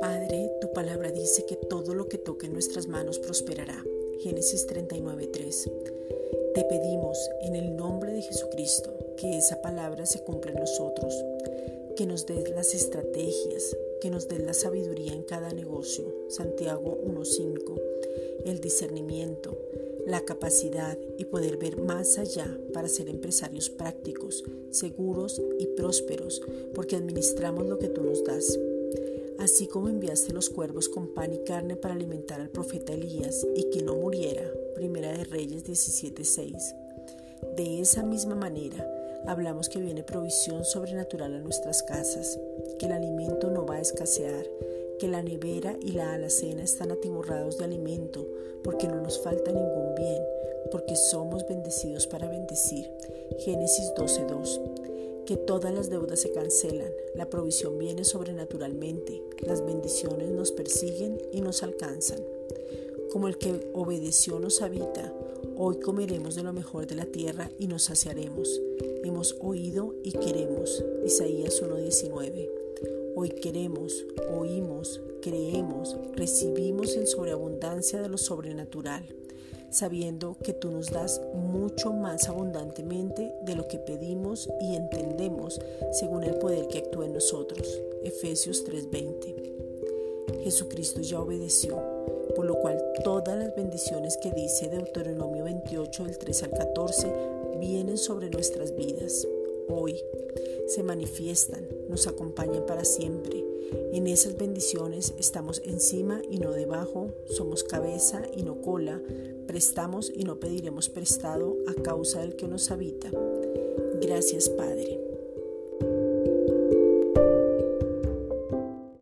Padre, tu palabra dice que todo lo que toque en nuestras manos prosperará. Génesis 39:3. Te pedimos en el nombre de Jesucristo que esa palabra se cumpla en nosotros, que nos des las estrategias, que nos des la sabiduría en cada negocio. Santiago 1:5. El discernimiento, la capacidad y poder ver más allá para ser empresarios prácticos, seguros y prósperos, porque administramos lo que tú nos das. Así como enviaste los cuervos con pan y carne para alimentar al profeta Elías y que no muriera, Primera de Reyes 17:6. De esa misma manera, hablamos que viene provisión sobrenatural a nuestras casas, que el alimento no va a escasear, que la nevera y la alacena están atiborrados de alimento, porque no nos falta ningún bien, porque somos bendecidos para bendecir. Génesis 12:2. Que todas las deudas se cancelan, la provisión viene sobrenaturalmente, las bendiciones nos persiguen y nos alcanzan. Como el que obedeció nos habita, hoy comeremos de lo mejor de la tierra y nos saciaremos. Hemos oído y queremos. Isaías 1:19. Hoy queremos, oímos, creemos, recibimos en sobreabundancia de lo sobrenatural, sabiendo que tú nos das mucho más abundantemente de lo que pedimos y entendemos según el poder que actúa en nosotros. Efesios 3:20. Jesucristo ya obedeció, por lo cual todas las bendiciones que dice Deuteronomio 28 del 3 al 14 vienen sobre nuestras vidas. Hoy se manifiestan, nos acompañan para siempre. En esas bendiciones estamos encima y no debajo, somos cabeza y no cola, prestamos y no pediremos prestado a causa del que nos habita. Gracias Padre.